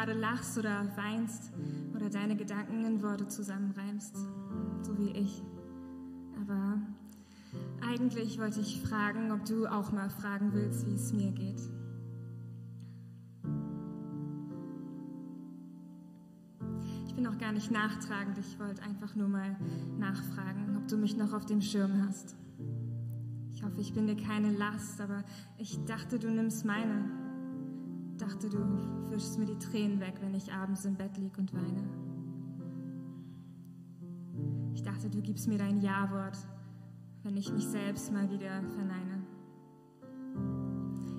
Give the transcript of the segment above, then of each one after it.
Gerade lachst oder weinst oder deine Gedanken in Worte zusammenreimst, so wie ich. Aber eigentlich wollte ich fragen, ob du auch mal fragen willst, wie es mir geht. Ich bin auch gar nicht nachtragend, ich wollte einfach nur mal nachfragen, ob du mich noch auf dem Schirm hast. Ich hoffe, ich bin dir keine Last, aber ich dachte, du nimmst meine. Dachte, du wischst mir die Tränen weg, wenn ich abends im Bett lieg und weine. Ich dachte, du gibst mir dein Ja-Wort, wenn ich mich selbst mal wieder verneine.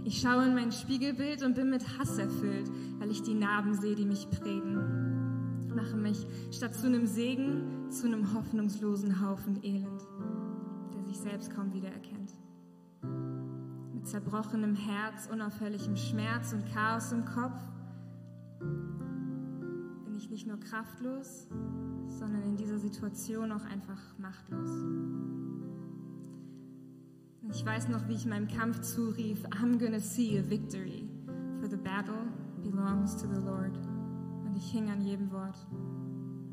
Ich schaue in mein Spiegelbild und bin mit Hass erfüllt, weil ich die Narben sehe, die mich prägen. Mache mich statt zu einem Segen zu einem hoffnungslosen Haufen Elend der sich selbst kaum wiedererkennt. Zerbrochenem Herz, unaufhörlichem Schmerz und Chaos im Kopf bin ich nicht nur kraftlos, sondern in dieser Situation auch einfach machtlos. Ich weiß noch, wie ich meinem Kampf zurief, I'm gonna see a victory, for the battle belongs to the Lord. Und ich hing an jedem Wort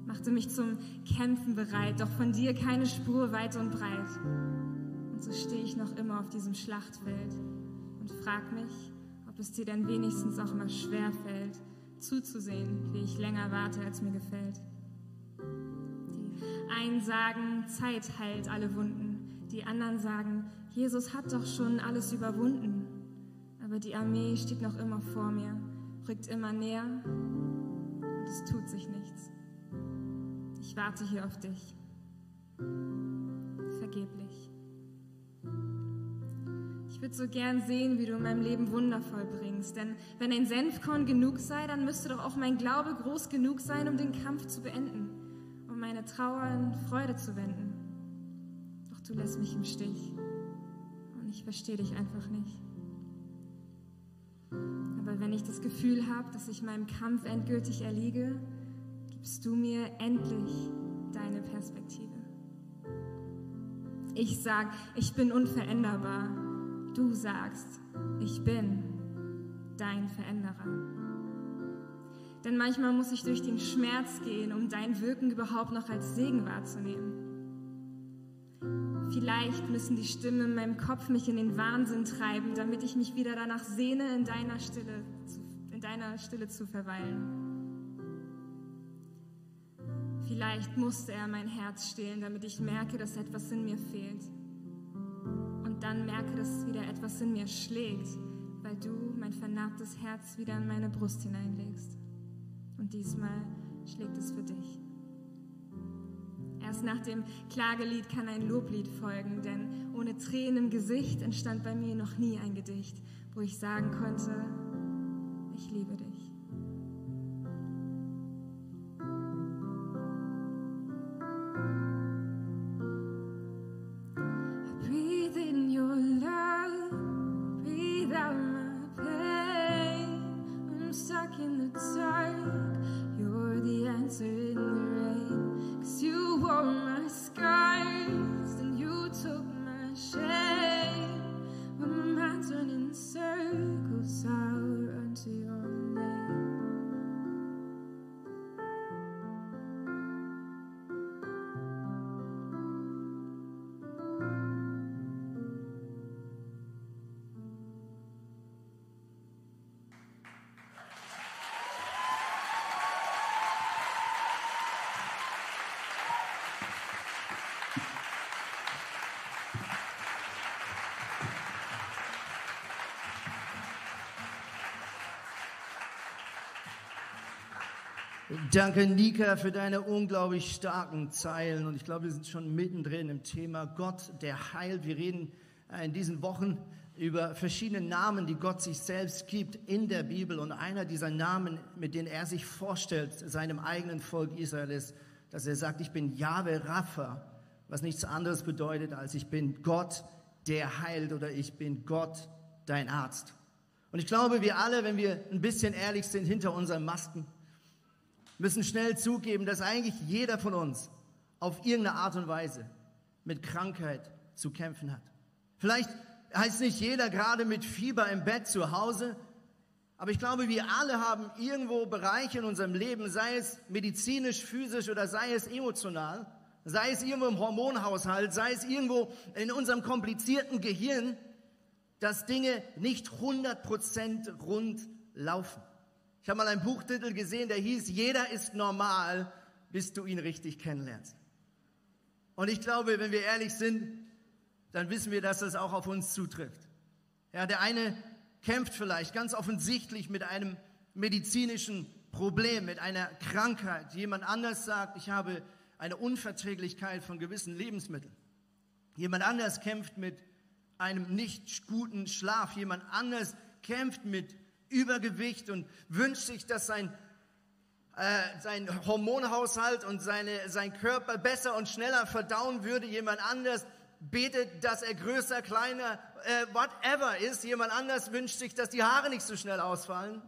machte mich zum Kämpfen bereit, doch von dir keine Spur weit und breit. Und so stehe ich noch immer auf diesem Schlachtfeld und frag mich, ob es dir denn wenigstens auch mal schwer fällt, zuzusehen, wie ich länger warte, als mir gefällt. Die einen sagen, Zeit heilt alle Wunden, die anderen sagen, Jesus hat doch schon alles überwunden. Aber die Armee steht noch immer vor mir, rückt immer näher und es tut sich nichts. Ich warte hier auf dich. Vergeblich. Ich würde so gern sehen, wie du in meinem Leben wundervoll bringst. Denn wenn ein Senfkorn genug sei, dann müsste doch auch mein Glaube groß genug sein, um den Kampf zu beenden, um meine Trauer in Freude zu wenden. Doch du lässt mich im Stich. Und ich verstehe dich einfach nicht. Aber wenn ich das Gefühl habe, dass ich meinem Kampf endgültig erliege, gibst du mir endlich deine Perspektive. Ich sag, ich bin unveränderbar. Du sagst, ich bin dein Veränderer. Denn manchmal muss ich durch den Schmerz gehen, um dein Wirken überhaupt noch als Segen wahrzunehmen. Vielleicht müssen die Stimmen in meinem Kopf mich in den Wahnsinn treiben, damit ich mich wieder danach sehne, in deiner Stille, in deiner Stille zu verweilen. Vielleicht musste er mein Herz stehlen, damit ich merke, dass etwas in mir fehlt. Dann merke, dass wieder etwas in mir schlägt, weil du mein vernarbtes Herz wieder in meine Brust hineinlegst. Und diesmal schlägt es für dich. Erst nach dem Klagelied kann ein Loblied folgen, denn ohne Tränen im Gesicht entstand bei mir noch nie ein Gedicht, wo ich sagen konnte, ich liebe dich. Danke, Nika, für deine unglaublich starken Zeilen. Und ich glaube, wir sind schon mittendrin im Thema Gott, der heilt. Wir reden äh, in diesen Wochen über verschiedene Namen, die Gott sich selbst gibt in der Bibel. Und einer dieser Namen, mit denen er sich vorstellt, seinem eigenen Volk Israel ist, dass er sagt, ich bin Yahweh Rapha, was nichts anderes bedeutet, als ich bin Gott, der heilt oder ich bin Gott, dein Arzt. Und ich glaube, wir alle, wenn wir ein bisschen ehrlich sind hinter unseren Masken, müssen schnell zugeben, dass eigentlich jeder von uns auf irgendeine Art und Weise mit Krankheit zu kämpfen hat. Vielleicht heißt nicht jeder gerade mit Fieber im Bett zu Hause, aber ich glaube, wir alle haben irgendwo Bereiche in unserem Leben, sei es medizinisch, physisch oder sei es emotional, sei es irgendwo im Hormonhaushalt, sei es irgendwo in unserem komplizierten Gehirn, dass Dinge nicht 100% rund laufen. Ich habe mal einen Buchtitel gesehen, der hieß, jeder ist normal, bis du ihn richtig kennenlernst. Und ich glaube, wenn wir ehrlich sind, dann wissen wir, dass das auch auf uns zutrifft. Ja, der eine kämpft vielleicht ganz offensichtlich mit einem medizinischen Problem, mit einer Krankheit. Jemand anders sagt, ich habe eine Unverträglichkeit von gewissen Lebensmitteln. Jemand anders kämpft mit einem nicht guten Schlaf. Jemand anders kämpft mit Übergewicht und wünscht sich, dass sein, äh, sein Hormonhaushalt und seine, sein Körper besser und schneller verdauen würde. Jemand anders betet, dass er größer, kleiner, äh, whatever ist. Jemand anders wünscht sich, dass die Haare nicht so schnell ausfallen.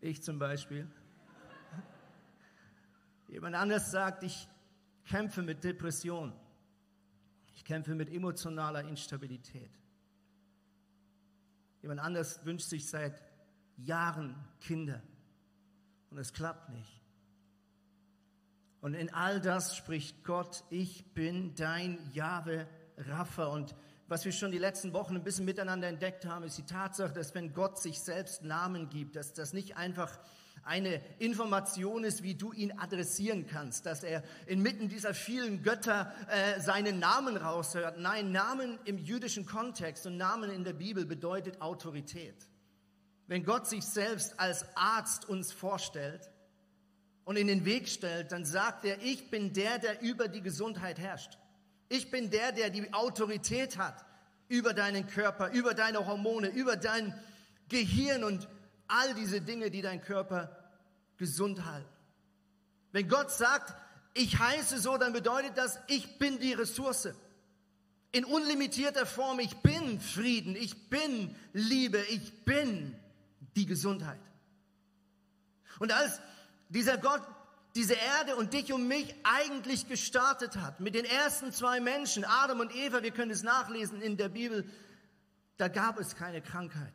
Ich zum Beispiel. Jemand anders sagt, ich kämpfe mit Depression. Ich kämpfe mit emotionaler Instabilität. Jemand anders wünscht sich seit Jahren Kinder und es klappt nicht. Und in all das spricht Gott, ich bin dein Jahwe Rapha. Und was wir schon die letzten Wochen ein bisschen miteinander entdeckt haben, ist die Tatsache, dass wenn Gott sich selbst Namen gibt, dass das nicht einfach eine Information ist, wie du ihn adressieren kannst, dass er inmitten dieser vielen Götter äh, seinen Namen raushört. Nein, Namen im jüdischen Kontext und Namen in der Bibel bedeutet Autorität. Wenn Gott sich selbst als Arzt uns vorstellt, und in den Weg stellt, dann sagt er, ich bin der, der über die Gesundheit herrscht. Ich bin der, der die Autorität hat über deinen Körper, über deine Hormone, über dein Gehirn und all diese Dinge, die deinen Körper gesund halten. Wenn Gott sagt, ich heiße so, dann bedeutet das, ich bin die Ressource. In unlimitierter Form, ich bin Frieden, ich bin Liebe, ich bin die Gesundheit. Und als dieser Gott diese Erde und dich und mich eigentlich gestartet hat. Mit den ersten zwei Menschen, Adam und Eva, wir können es nachlesen in der Bibel, da gab es keine Krankheit.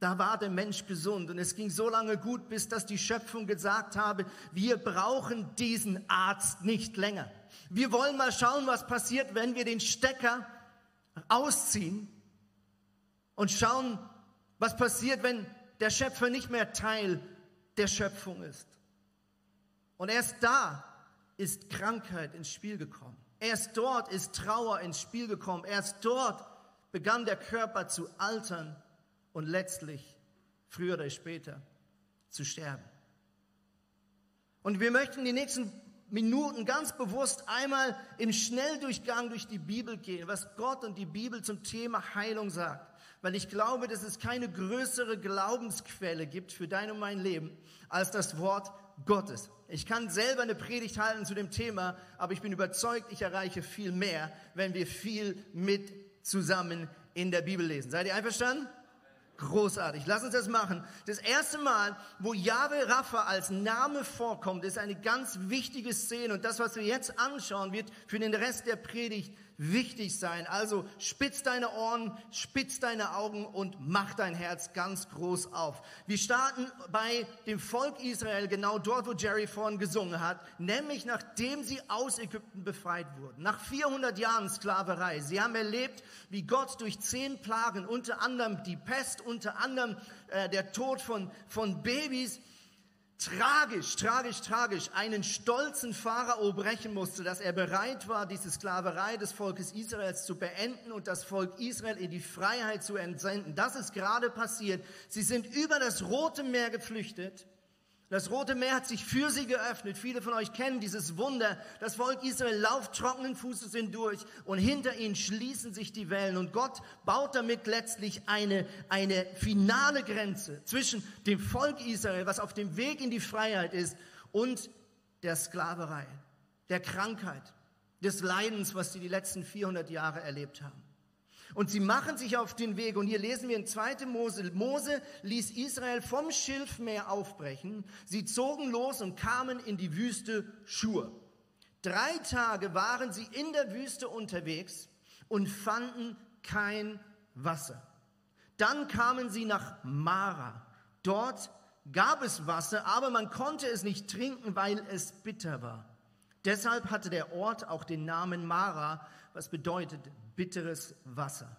Da war der Mensch gesund und es ging so lange gut, bis dass die Schöpfung gesagt habe, wir brauchen diesen Arzt nicht länger. Wir wollen mal schauen, was passiert, wenn wir den Stecker ausziehen und schauen, was passiert, wenn der Schöpfer nicht mehr Teil der Schöpfung ist. Und erst da ist Krankheit ins Spiel gekommen. Erst dort ist Trauer ins Spiel gekommen. Erst dort begann der Körper zu altern und letztlich, früher oder später, zu sterben. Und wir möchten die nächsten Minuten ganz bewusst einmal im Schnelldurchgang durch die Bibel gehen, was Gott und die Bibel zum Thema Heilung sagt. Weil ich glaube, dass es keine größere Glaubensquelle gibt für dein und mein Leben als das Wort Gottes. Ich kann selber eine Predigt halten zu dem Thema, aber ich bin überzeugt, ich erreiche viel mehr, wenn wir viel mit zusammen in der Bibel lesen. Seid ihr einverstanden? Großartig. Lass uns das machen. Das erste Mal, wo Yahweh Rapha als Name vorkommt, ist eine ganz wichtige Szene. Und das, was wir jetzt anschauen, wird für den Rest der Predigt wichtig sein. Also spitz deine Ohren, spitz deine Augen und mach dein Herz ganz groß auf. Wir starten bei dem Volk Israel genau dort, wo Jerry vorhin gesungen hat, nämlich nachdem sie aus Ägypten befreit wurden. Nach 400 Jahren Sklaverei. Sie haben erlebt, wie Gott durch zehn Plagen, unter anderem die Pest, unter anderem äh, der Tod von, von Babys, tragisch, tragisch, tragisch einen stolzen Pharao brechen musste, dass er bereit war, diese Sklaverei des Volkes Israels zu beenden und das Volk Israel in die Freiheit zu entsenden. Das ist gerade passiert. Sie sind über das Rote Meer geflüchtet das Rote Meer hat sich für sie geöffnet. Viele von euch kennen dieses Wunder. Das Volk Israel lauft trockenen Fußes hindurch und hinter ihnen schließen sich die Wellen. Und Gott baut damit letztlich eine, eine finale Grenze zwischen dem Volk Israel, was auf dem Weg in die Freiheit ist, und der Sklaverei, der Krankheit, des Leidens, was sie die letzten 400 Jahre erlebt haben. Und sie machen sich auf den Weg. Und hier lesen wir in 2. Mose, Mose ließ Israel vom Schilfmeer aufbrechen. Sie zogen los und kamen in die Wüste Schur. Drei Tage waren sie in der Wüste unterwegs und fanden kein Wasser. Dann kamen sie nach Mara. Dort gab es Wasser, aber man konnte es nicht trinken, weil es bitter war. Deshalb hatte der Ort auch den Namen Mara, was bedeutet bitteres Wasser.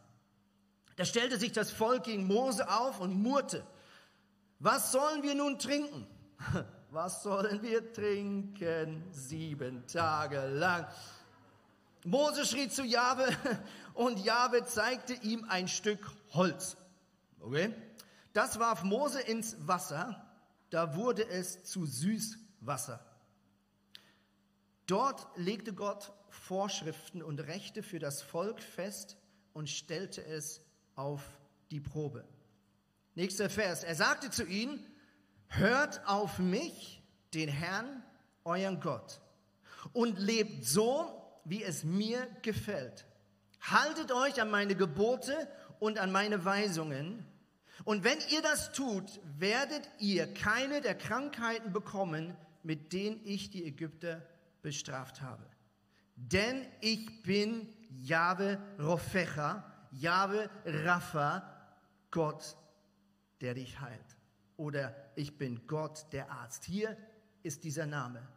Da stellte sich das Volk gegen Mose auf und murrte. Was sollen wir nun trinken? Was sollen wir trinken sieben Tage lang? Mose schrie zu Jahwe und Jahwe zeigte ihm ein Stück Holz. Okay? Das warf Mose ins Wasser, da wurde es zu Süßwasser. Dort legte Gott Vorschriften und Rechte für das Volk fest und stellte es auf die Probe. Nächster Vers. Er sagte zu ihnen, hört auf mich, den Herrn, euren Gott, und lebt so, wie es mir gefällt. Haltet euch an meine Gebote und an meine Weisungen. Und wenn ihr das tut, werdet ihr keine der Krankheiten bekommen, mit denen ich die Ägypter bestraft habe. Denn ich bin Jahwe Rofecha, Jahwe Rapha, Gott, der dich heilt. Oder ich bin Gott, der Arzt. Hier ist dieser Name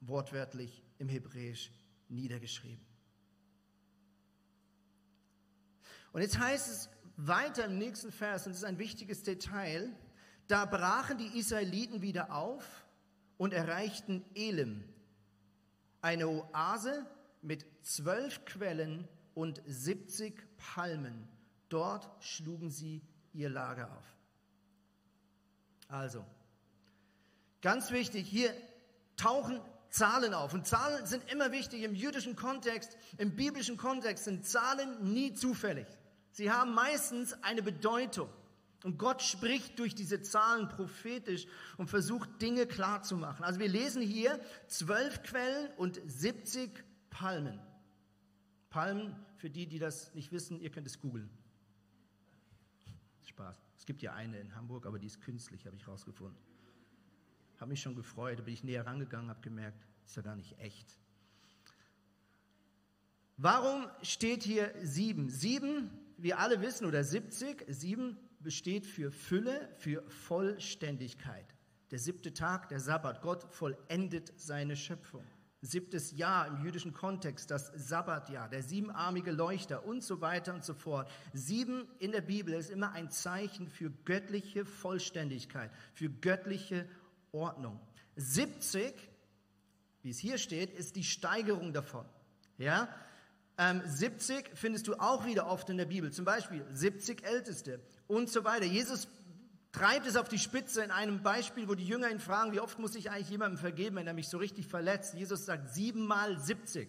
wortwörtlich im Hebräisch niedergeschrieben. Und jetzt heißt es weiter im nächsten Vers, und das ist ein wichtiges Detail, da brachen die Israeliten wieder auf und erreichten Elim, eine Oase mit zwölf Quellen und 70 Palmen. Dort schlugen sie ihr Lager auf. Also, ganz wichtig, hier tauchen Zahlen auf. Und Zahlen sind immer wichtig im jüdischen Kontext, im biblischen Kontext sind Zahlen nie zufällig. Sie haben meistens eine Bedeutung. Und Gott spricht durch diese Zahlen prophetisch und versucht Dinge klar zu machen. Also wir lesen hier zwölf Quellen und 70 Palmen. Palmen, für die, die das nicht wissen, ihr könnt es googeln. Spaß. Es gibt ja eine in Hamburg, aber die ist künstlich, habe ich rausgefunden. Habe mich schon gefreut, da bin ich näher rangegangen, habe gemerkt, ist ja gar nicht echt. Warum steht hier sieben? Sieben, wir alle wissen, oder 70, sieben besteht für Fülle, für Vollständigkeit. Der siebte Tag, der Sabbat, Gott vollendet seine Schöpfung. Siebtes Jahr im jüdischen Kontext, das Sabbatjahr, der siebenarmige Leuchter und so weiter und so fort. Sieben in der Bibel ist immer ein Zeichen für göttliche Vollständigkeit, für göttliche Ordnung. 70, wie es hier steht, ist die Steigerung davon. Ja, ähm, 70 findest du auch wieder oft in der Bibel, zum Beispiel 70 Älteste und so weiter. Jesus treibt es auf die Spitze in einem Beispiel, wo die Jünger ihn fragen, wie oft muss ich eigentlich jemandem vergeben, wenn er mich so richtig verletzt? Jesus sagt siebenmal 70.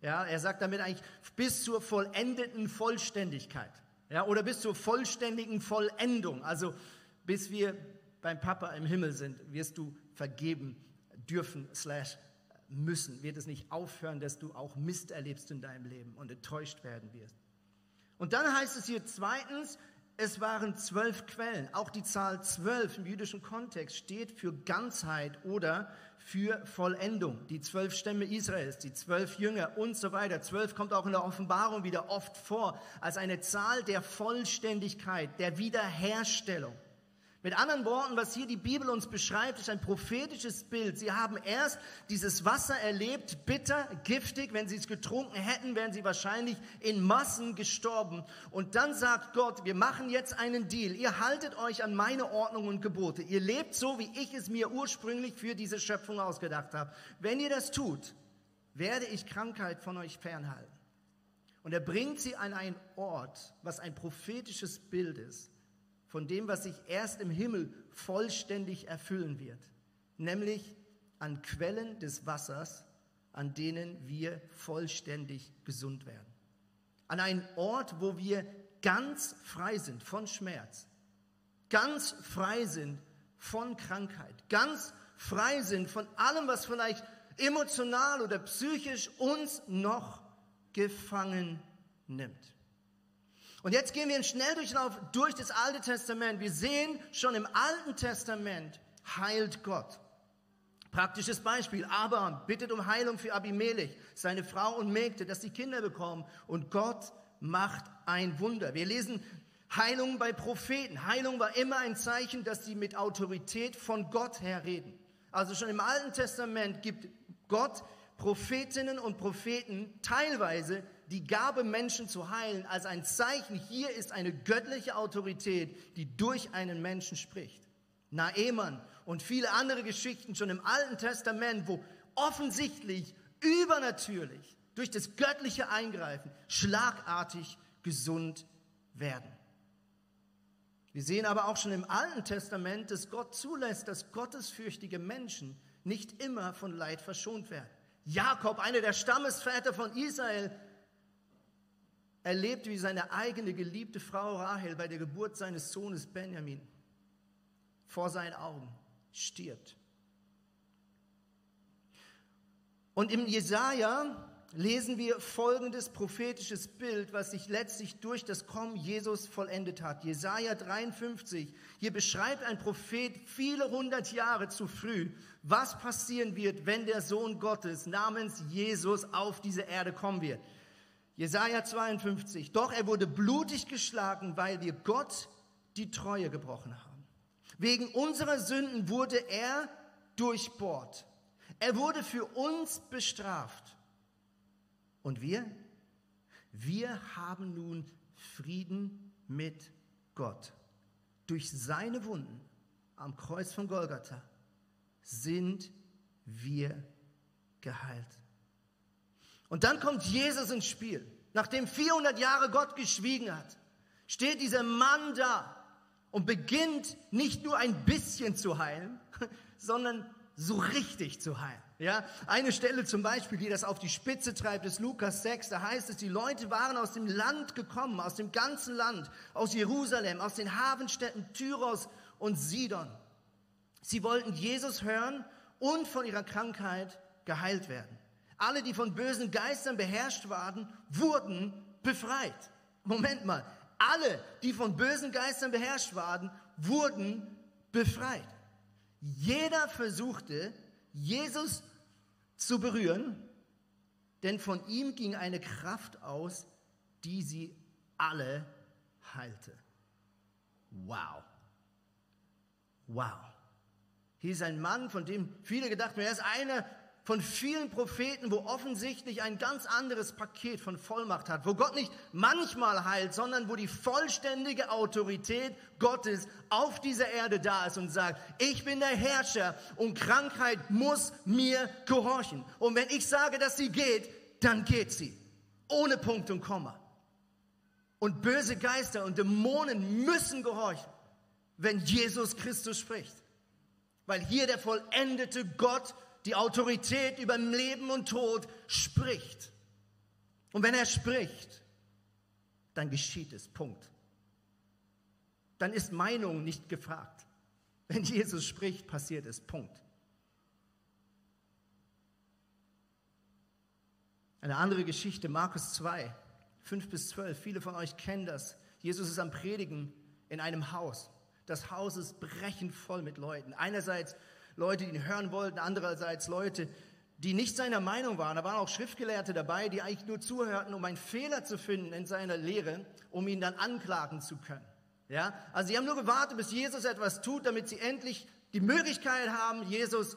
Ja, er sagt damit eigentlich bis zur vollendeten Vollständigkeit. Ja, oder bis zur vollständigen Vollendung. Also bis wir beim Papa im Himmel sind, wirst du vergeben dürfen, slash müssen. Wird es nicht aufhören, dass du auch Mist erlebst in deinem Leben und enttäuscht werden wirst. Und dann heißt es hier zweitens, es waren zwölf Quellen. Auch die Zahl zwölf im jüdischen Kontext steht für Ganzheit oder für Vollendung. Die zwölf Stämme Israels, die zwölf Jünger und so weiter. Zwölf kommt auch in der Offenbarung wieder oft vor als eine Zahl der Vollständigkeit, der Wiederherstellung. Mit anderen Worten, was hier die Bibel uns beschreibt, ist ein prophetisches Bild. Sie haben erst dieses Wasser erlebt, bitter, giftig. Wenn sie es getrunken hätten, wären sie wahrscheinlich in Massen gestorben. Und dann sagt Gott, wir machen jetzt einen Deal. Ihr haltet euch an meine Ordnung und Gebote. Ihr lebt so, wie ich es mir ursprünglich für diese Schöpfung ausgedacht habe. Wenn ihr das tut, werde ich Krankheit von euch fernhalten. Und er bringt sie an einen Ort, was ein prophetisches Bild ist von dem, was sich erst im Himmel vollständig erfüllen wird, nämlich an Quellen des Wassers, an denen wir vollständig gesund werden. An einen Ort, wo wir ganz frei sind von Schmerz, ganz frei sind von Krankheit, ganz frei sind von allem, was vielleicht emotional oder psychisch uns noch gefangen nimmt. Und jetzt gehen wir in Schnelldurchlauf durch das Alte Testament. Wir sehen schon im Alten Testament heilt Gott. Praktisches Beispiel. Abraham bittet um Heilung für Abimelech, seine Frau und Mägde, dass sie Kinder bekommen. Und Gott macht ein Wunder. Wir lesen Heilung bei Propheten. Heilung war immer ein Zeichen, dass sie mit Autorität von Gott her reden. Also schon im Alten Testament gibt Gott Prophetinnen und Propheten teilweise die Gabe, Menschen zu heilen, als ein Zeichen, hier ist eine göttliche Autorität, die durch einen Menschen spricht. Naemann und viele andere Geschichten schon im Alten Testament, wo offensichtlich, übernatürlich, durch das göttliche Eingreifen schlagartig gesund werden. Wir sehen aber auch schon im Alten Testament, dass Gott zulässt, dass gottesfürchtige Menschen nicht immer von Leid verschont werden. Jakob, einer der Stammesväter von Israel, erlebt, wie seine eigene geliebte Frau Rahel bei der Geburt seines Sohnes Benjamin vor seinen Augen stirbt. Und im Jesaja lesen wir folgendes prophetisches Bild, was sich letztlich durch das Kommen Jesus vollendet hat. Jesaja 53. Hier beschreibt ein Prophet viele hundert Jahre zu früh, was passieren wird, wenn der Sohn Gottes namens Jesus auf diese Erde kommen wird. Jesaja 52. Doch er wurde blutig geschlagen, weil wir Gott die Treue gebrochen haben. Wegen unserer Sünden wurde er durchbohrt. Er wurde für uns bestraft. Und wir? Wir haben nun Frieden mit Gott. Durch seine Wunden am Kreuz von Golgatha sind wir geheilt. Und dann kommt Jesus ins Spiel. Nachdem 400 Jahre Gott geschwiegen hat, steht dieser Mann da und beginnt nicht nur ein bisschen zu heilen, sondern so richtig zu heilen. Ja, eine Stelle zum Beispiel, die das auf die Spitze treibt, ist Lukas 6. Da heißt es, die Leute waren aus dem Land gekommen, aus dem ganzen Land, aus Jerusalem, aus den Hafenstädten Tyros und Sidon. Sie wollten Jesus hören und von ihrer Krankheit geheilt werden. Alle, die von bösen Geistern beherrscht waren, wurden befreit. Moment mal, alle, die von bösen Geistern beherrscht waren, wurden befreit. Jeder versuchte, Jesus zu berühren, denn von ihm ging eine Kraft aus, die sie alle heilte. Wow. Wow. Hier ist ein Mann, von dem viele gedacht haben, er ist einer von vielen Propheten, wo offensichtlich ein ganz anderes Paket von Vollmacht hat, wo Gott nicht manchmal heilt, sondern wo die vollständige Autorität Gottes auf dieser Erde da ist und sagt, ich bin der Herrscher und Krankheit muss mir gehorchen. Und wenn ich sage, dass sie geht, dann geht sie. Ohne Punkt und Komma. Und böse Geister und Dämonen müssen gehorchen, wenn Jesus Christus spricht. Weil hier der vollendete Gott die Autorität über Leben und Tod spricht. Und wenn er spricht, dann geschieht es. Punkt. Dann ist Meinung nicht gefragt. Wenn Jesus spricht, passiert es. Punkt. Eine andere Geschichte, Markus 2, 5 bis 12. Viele von euch kennen das. Jesus ist am Predigen in einem Haus. Das Haus ist brechend voll mit Leuten. Einerseits Leute, die ihn hören wollten, andererseits Leute, die nicht seiner Meinung waren. Da waren auch Schriftgelehrte dabei, die eigentlich nur zuhörten, um einen Fehler zu finden in seiner Lehre, um ihn dann anklagen zu können. Ja? Also sie haben nur gewartet, bis Jesus etwas tut, damit sie endlich die Möglichkeit haben, Jesus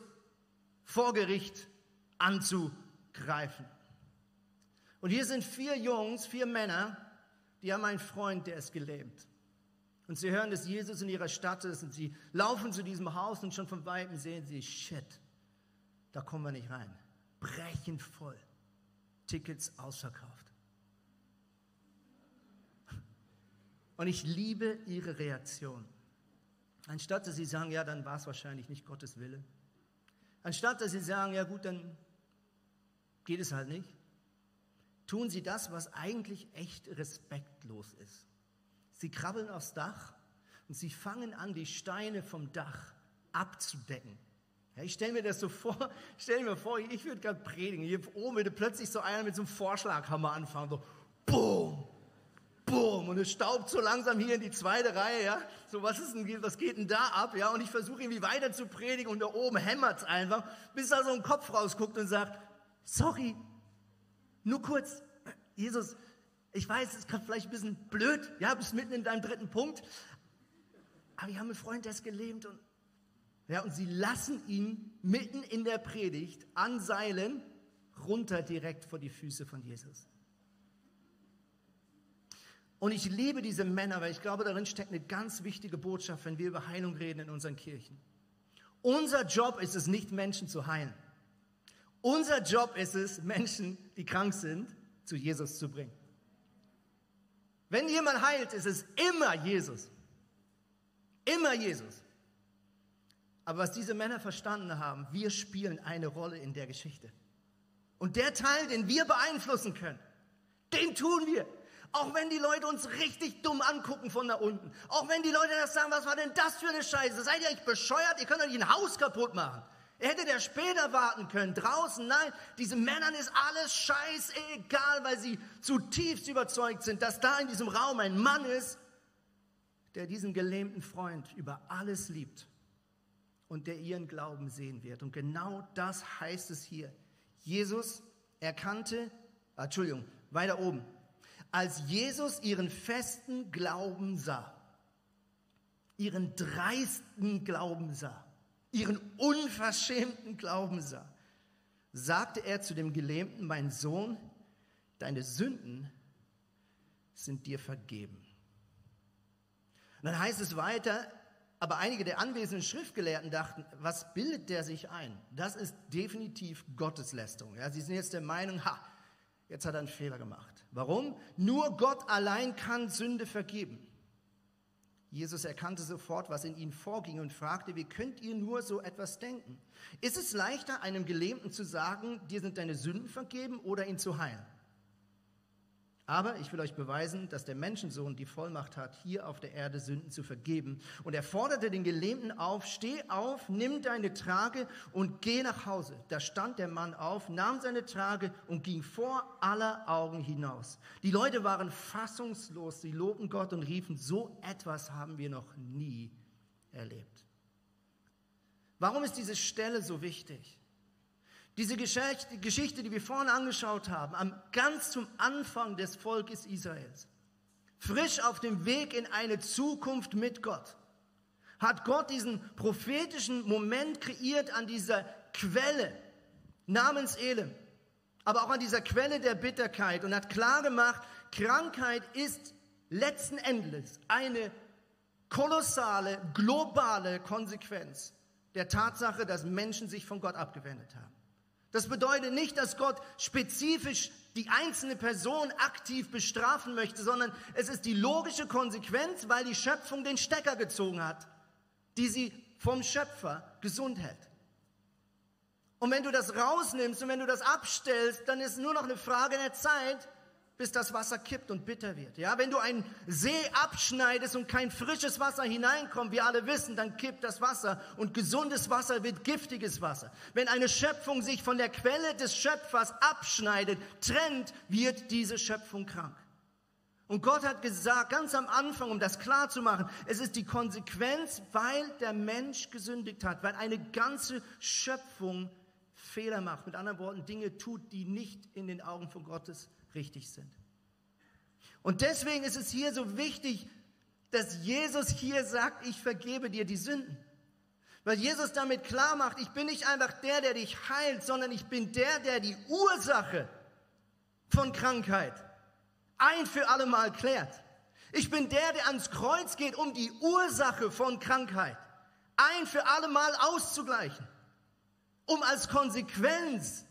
vor Gericht anzugreifen. Und hier sind vier Jungs, vier Männer, die haben einen Freund, der ist gelähmt. Und sie hören, dass Jesus in ihrer Stadt ist und sie laufen zu diesem Haus und schon von weitem sehen sie, shit, da kommen wir nicht rein. Brechend voll. Tickets ausverkauft. Und ich liebe ihre Reaktion. Anstatt dass sie sagen, ja, dann war es wahrscheinlich nicht Gottes Wille. Anstatt dass sie sagen, ja gut, dann geht es halt nicht, tun sie das, was eigentlich echt respektlos ist. Sie krabbeln aufs Dach und sie fangen an, die Steine vom Dach abzudecken. Ja, ich stelle mir das so vor, stell mir vor, ich würde gerade predigen, hier oben würde plötzlich so einer mit so einem Vorschlaghammer anfangen, so boom, boom, und es staubt so langsam hier in die zweite Reihe, ja, so was ist denn, was geht denn da ab, ja, und ich versuche irgendwie weiter zu predigen und da oben hämmert es einfach, bis da so ein Kopf rausguckt und sagt, sorry, nur kurz, Jesus, ich weiß, es ist vielleicht ein bisschen blöd, ja, bist mitten in deinem dritten Punkt, aber ich habe einen Freund, der ist gelähmt und ja, und sie lassen ihn mitten in der Predigt an Seilen runter direkt vor die Füße von Jesus. Und ich liebe diese Männer, weil ich glaube, darin steckt eine ganz wichtige Botschaft, wenn wir über Heilung reden in unseren Kirchen. Unser Job ist es nicht, Menschen zu heilen. Unser Job ist es, Menschen, die krank sind, zu Jesus zu bringen. Wenn jemand heilt, ist es immer Jesus. Immer Jesus. Aber was diese Männer verstanden haben, wir spielen eine Rolle in der Geschichte. Und der Teil, den wir beeinflussen können, den tun wir. Auch wenn die Leute uns richtig dumm angucken von da unten. Auch wenn die Leute das sagen, was war denn das für eine Scheiße? Seid ihr eigentlich bescheuert? Ihr könnt nicht ein Haus kaputt machen. Er hätte der später warten können, draußen. Nein, diesen Männern ist alles scheißegal, weil sie zutiefst überzeugt sind, dass da in diesem Raum ein Mann ist, der diesen gelähmten Freund über alles liebt und der ihren Glauben sehen wird. Und genau das heißt es hier. Jesus erkannte, Entschuldigung, weiter oben, als Jesus ihren festen Glauben sah, ihren dreisten Glauben sah, ihren unverschämten Glauben sah, sagte er zu dem Gelähmten, mein Sohn, deine Sünden sind dir vergeben. Und dann heißt es weiter, aber einige der anwesenden Schriftgelehrten dachten, was bildet der sich ein? Das ist definitiv Gotteslästerung. Ja, sie sind jetzt der Meinung, ha, jetzt hat er einen Fehler gemacht. Warum? Nur Gott allein kann Sünde vergeben. Jesus erkannte sofort, was in ihnen vorging und fragte, wie könnt ihr nur so etwas denken? Ist es leichter, einem Gelähmten zu sagen, dir sind deine Sünden vergeben oder ihn zu heilen? Aber ich will euch beweisen, dass der Menschensohn die Vollmacht hat, hier auf der Erde Sünden zu vergeben. Und er forderte den Gelähmten auf, steh auf, nimm deine Trage und geh nach Hause. Da stand der Mann auf, nahm seine Trage und ging vor aller Augen hinaus. Die Leute waren fassungslos, sie lobten Gott und riefen, so etwas haben wir noch nie erlebt. Warum ist diese Stelle so wichtig? Diese Geschichte, die wir vorhin angeschaut haben, ganz zum Anfang des Volkes Israels, frisch auf dem Weg in eine Zukunft mit Gott, hat Gott diesen prophetischen Moment kreiert an dieser Quelle namens Elim, aber auch an dieser Quelle der Bitterkeit und hat klar gemacht, Krankheit ist letzten Endes eine kolossale, globale Konsequenz der Tatsache, dass Menschen sich von Gott abgewendet haben. Das bedeutet nicht, dass Gott spezifisch die einzelne Person aktiv bestrafen möchte, sondern es ist die logische Konsequenz, weil die Schöpfung den Stecker gezogen hat, die sie vom Schöpfer gesund hält. Und wenn du das rausnimmst und wenn du das abstellst, dann ist nur noch eine Frage der Zeit, bis das Wasser kippt und bitter wird. Ja, wenn du einen See abschneidest und kein frisches Wasser hineinkommt, wir alle wissen, dann kippt das Wasser und gesundes Wasser wird giftiges Wasser. Wenn eine Schöpfung sich von der Quelle des Schöpfers abschneidet, trennt, wird diese Schöpfung krank. Und Gott hat gesagt, ganz am Anfang, um das klar zu machen, es ist die Konsequenz, weil der Mensch gesündigt hat, weil eine ganze Schöpfung Fehler macht. Mit anderen Worten, Dinge tut, die nicht in den Augen von Gottes richtig sind. Und deswegen ist es hier so wichtig, dass Jesus hier sagt, ich vergebe dir die Sünden. Weil Jesus damit klar macht, ich bin nicht einfach der, der dich heilt, sondern ich bin der, der die Ursache von Krankheit ein für alle Mal klärt. Ich bin der, der ans Kreuz geht, um die Ursache von Krankheit ein für alle Mal auszugleichen, um als Konsequenz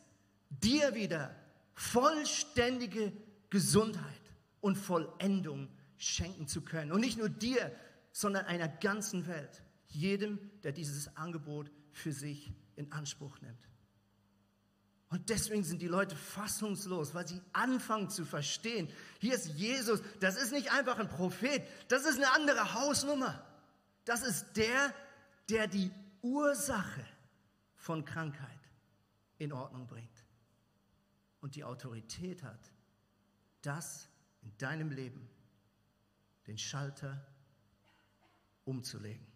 dir wieder vollständige Gesundheit und Vollendung schenken zu können. Und nicht nur dir, sondern einer ganzen Welt. Jedem, der dieses Angebot für sich in Anspruch nimmt. Und deswegen sind die Leute fassungslos, weil sie anfangen zu verstehen, hier ist Jesus, das ist nicht einfach ein Prophet, das ist eine andere Hausnummer. Das ist der, der die Ursache von Krankheit in Ordnung bringt und die Autorität hat, das in deinem Leben den Schalter umzulegen.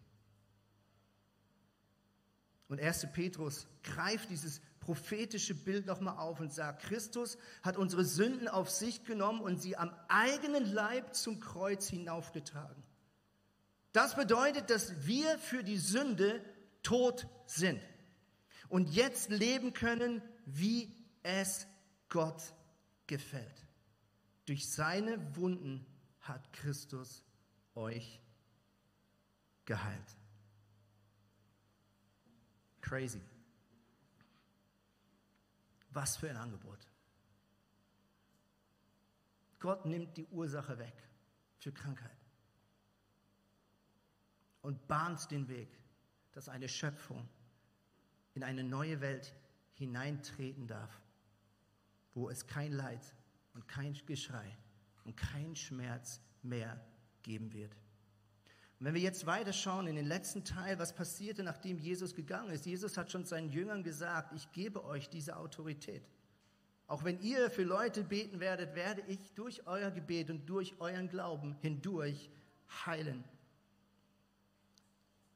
Und 1. Petrus greift dieses prophetische Bild nochmal auf und sagt, Christus hat unsere Sünden auf sich genommen und sie am eigenen Leib zum Kreuz hinaufgetragen. Das bedeutet, dass wir für die Sünde tot sind und jetzt leben können, wie es Gott gefällt. Durch seine Wunden hat Christus euch geheilt. Crazy. Was für ein Angebot. Gott nimmt die Ursache weg für Krankheit und bahnt den Weg, dass eine Schöpfung in eine neue Welt hineintreten darf, wo es kein Leid und kein Geschrei und kein Schmerz mehr geben wird. Und wenn wir jetzt weiterschauen in den letzten Teil, was passierte, nachdem Jesus gegangen ist? Jesus hat schon seinen Jüngern gesagt, ich gebe euch diese Autorität. Auch wenn ihr für Leute beten werdet, werde ich durch euer Gebet und durch euren Glauben hindurch heilen.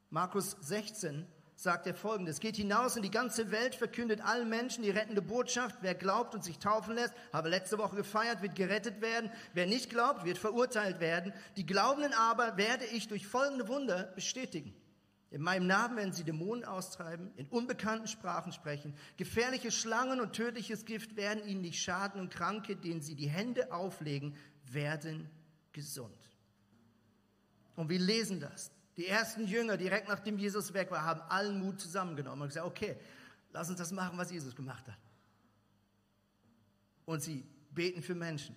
Markus 16 sagt er folgendes, geht hinaus in die ganze Welt, verkündet allen Menschen die rettende Botschaft. Wer glaubt und sich taufen lässt, habe letzte Woche gefeiert, wird gerettet werden. Wer nicht glaubt, wird verurteilt werden. Die Glaubenden aber werde ich durch folgende Wunder bestätigen. In meinem Namen werden sie Dämonen austreiben, in unbekannten Sprachen sprechen. Gefährliche Schlangen und tödliches Gift werden ihnen nicht schaden und Kranke, denen sie die Hände auflegen, werden gesund. Und wir lesen das. Die ersten Jünger, direkt nachdem Jesus weg war, haben allen Mut zusammengenommen und gesagt, okay, lass uns das machen, was Jesus gemacht hat. Und sie beten für Menschen.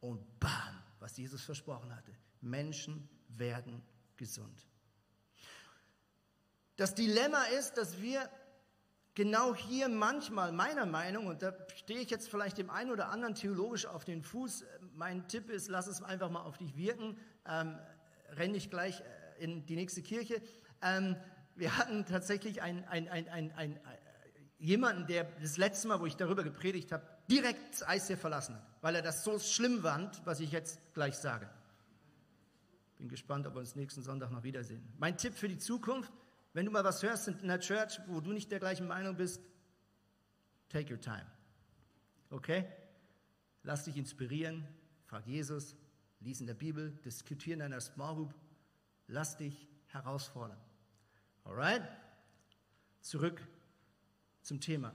Und bam, was Jesus versprochen hatte. Menschen werden gesund. Das Dilemma ist, dass wir genau hier manchmal, meiner Meinung, und da stehe ich jetzt vielleicht dem einen oder anderen theologisch auf den Fuß, mein Tipp ist, lass es einfach mal auf dich wirken, ähm, renn nicht gleich in die nächste Kirche. Ähm, wir hatten tatsächlich ein, ein, ein, äh, jemanden, der das letzte Mal, wo ich darüber gepredigt habe, direkt das Eis hier verlassen hat, weil er das so schlimm fand, was ich jetzt gleich sage. Bin gespannt, ob wir uns nächsten Sonntag noch wiedersehen. Mein Tipp für die Zukunft, wenn du mal was hörst in der Church, wo du nicht der gleichen Meinung bist, take your time. Okay? Lass dich inspirieren, frag Jesus, lies in der Bibel, diskutier in einer Small Group Lass dich herausfordern. Alright? Zurück zum Thema.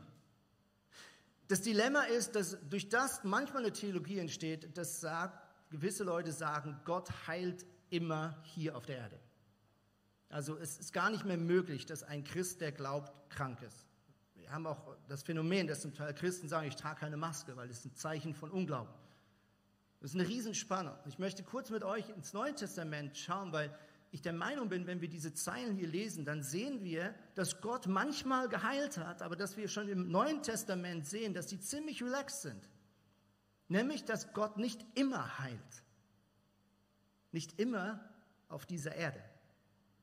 Das Dilemma ist, dass durch das manchmal eine Theologie entsteht, das sagt, gewisse Leute sagen, Gott heilt immer hier auf der Erde. Also es ist gar nicht mehr möglich, dass ein Christ, der glaubt, krank ist. Wir haben auch das Phänomen, dass zum Teil Christen sagen, ich trage keine Maske, weil es ein Zeichen von Unglauben. Das ist eine Riesenspannung. Ich möchte kurz mit euch ins Neue Testament schauen, weil ich der Meinung bin, wenn wir diese Zeilen hier lesen, dann sehen wir, dass Gott manchmal geheilt hat, aber dass wir schon im Neuen Testament sehen, dass sie ziemlich relaxed sind. Nämlich, dass Gott nicht immer heilt. Nicht immer auf dieser Erde,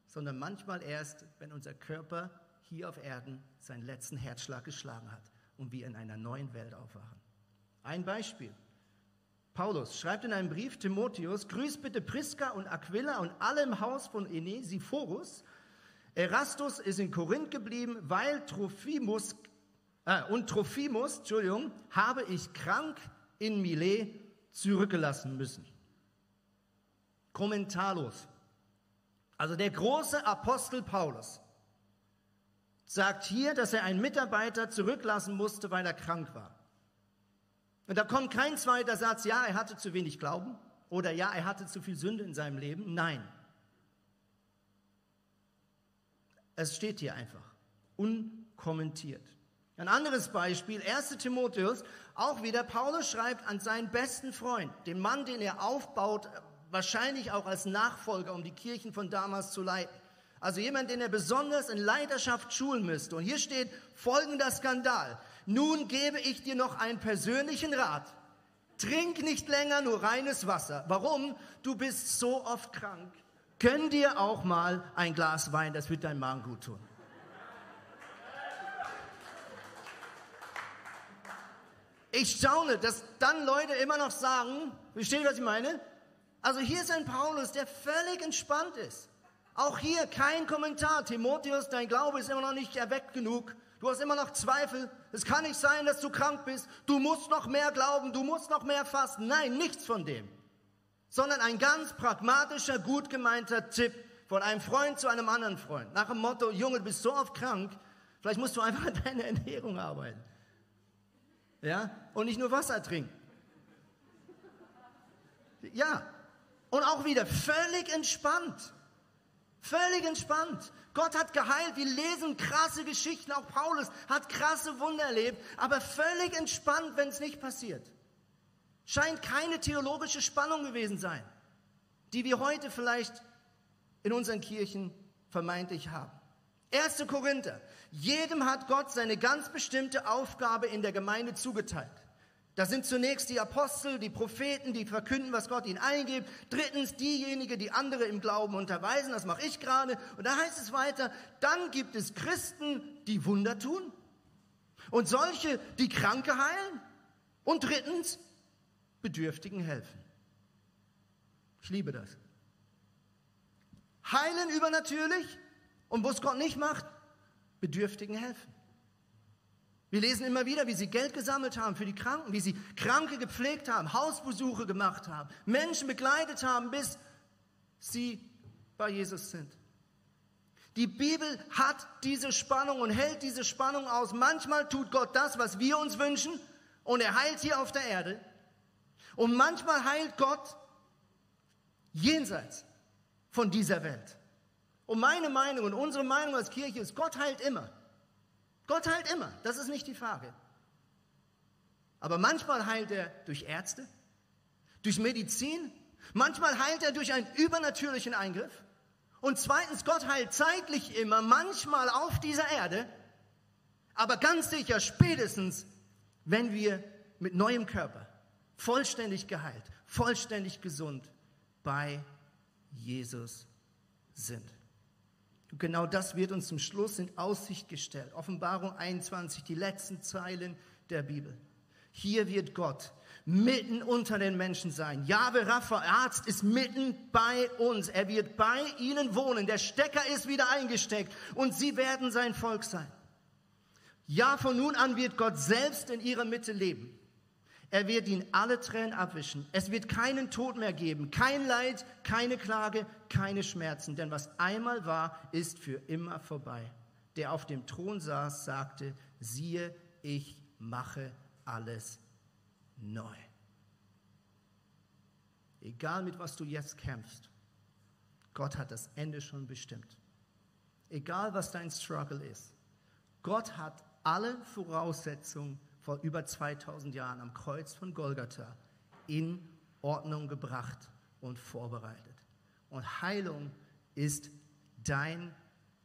sondern manchmal erst, wenn unser Körper hier auf Erden seinen letzten Herzschlag geschlagen hat und wir in einer neuen Welt aufwachen. Ein Beispiel. Paulus schreibt in einem Brief Timotheus, grüß bitte Priska und Aquila und alle im Haus von Enesiphorus. Erastus ist in Korinth geblieben, weil Trophimus, äh, und Trophimus, Entschuldigung, habe ich krank in Milet zurückgelassen müssen. Kommentarlos. Also der große Apostel Paulus sagt hier, dass er einen Mitarbeiter zurücklassen musste, weil er krank war. Und da kommt kein zweiter Satz, ja, er hatte zu wenig Glauben oder ja, er hatte zu viel Sünde in seinem Leben. Nein. Es steht hier einfach, unkommentiert. Ein anderes Beispiel, 1 Timotheus, auch wieder, Paulus schreibt an seinen besten Freund, den Mann, den er aufbaut, wahrscheinlich auch als Nachfolger, um die Kirchen von damals zu leiten. Also jemand, den er besonders in Leiterschaft schulen müsste. Und hier steht folgender Skandal. Nun gebe ich dir noch einen persönlichen Rat. Trink nicht länger nur reines Wasser. Warum? Du bist so oft krank. Gönn dir auch mal ein Glas Wein, das wird dein Magen gut tun. Ich staune, dass dann Leute immer noch sagen, versteht was ich meine? Also hier ist ein Paulus, der völlig entspannt ist. Auch hier kein Kommentar. Timotheus, dein Glaube ist immer noch nicht erweckt genug. Du hast immer noch Zweifel. Es kann nicht sein, dass du krank bist. Du musst noch mehr glauben. Du musst noch mehr fasten. Nein, nichts von dem. Sondern ein ganz pragmatischer, gut gemeinter Tipp von einem Freund zu einem anderen Freund. Nach dem Motto, Junge, du bist so oft krank. Vielleicht musst du einfach an deiner Ernährung arbeiten. Ja? Und nicht nur Wasser trinken. Ja. Und auch wieder völlig entspannt. Völlig entspannt. Gott hat geheilt. Wir lesen krasse Geschichten. Auch Paulus hat krasse Wunder erlebt. Aber völlig entspannt, wenn es nicht passiert. Scheint keine theologische Spannung gewesen sein, die wir heute vielleicht in unseren Kirchen vermeintlich haben. 1. Korinther. Jedem hat Gott seine ganz bestimmte Aufgabe in der Gemeinde zugeteilt. Das sind zunächst die Apostel, die Propheten, die verkünden, was Gott ihnen eingibt. Drittens diejenigen, die andere im Glauben unterweisen. Das mache ich gerade. Und da heißt es weiter, dann gibt es Christen, die Wunder tun. Und solche, die Kranke heilen. Und drittens, Bedürftigen helfen. Ich liebe das. Heilen übernatürlich und was Gott nicht macht, Bedürftigen helfen. Wir lesen immer wieder, wie sie Geld gesammelt haben für die Kranken, wie sie Kranke gepflegt haben, Hausbesuche gemacht haben, Menschen begleitet haben, bis sie bei Jesus sind. Die Bibel hat diese Spannung und hält diese Spannung aus. Manchmal tut Gott das, was wir uns wünschen, und er heilt hier auf der Erde. Und manchmal heilt Gott jenseits von dieser Welt. Und meine Meinung und unsere Meinung als Kirche ist, Gott heilt immer. Gott heilt immer, das ist nicht die Frage. Aber manchmal heilt er durch Ärzte, durch Medizin, manchmal heilt er durch einen übernatürlichen Eingriff. Und zweitens, Gott heilt zeitlich immer, manchmal auf dieser Erde, aber ganz sicher spätestens, wenn wir mit neuem Körper, vollständig geheilt, vollständig gesund bei Jesus sind. Und genau das wird uns zum Schluss in Aussicht gestellt. Offenbarung 21, die letzten Zeilen der Bibel. Hier wird Gott mitten unter den Menschen sein. Jahwe Rapha, Arzt, ist mitten bei uns. Er wird bei ihnen wohnen. Der Stecker ist wieder eingesteckt und sie werden sein Volk sein. Ja, von nun an wird Gott selbst in ihrer Mitte leben. Er wird ihnen alle Tränen abwischen. Es wird keinen Tod mehr geben, kein Leid, keine Klage, keine Schmerzen. Denn was einmal war, ist für immer vorbei. Der auf dem Thron saß, sagte, siehe, ich mache alles neu. Egal mit was du jetzt kämpfst, Gott hat das Ende schon bestimmt. Egal was dein Struggle ist, Gott hat alle Voraussetzungen vor über 2000 Jahren am Kreuz von Golgatha in Ordnung gebracht und vorbereitet. Und Heilung ist dein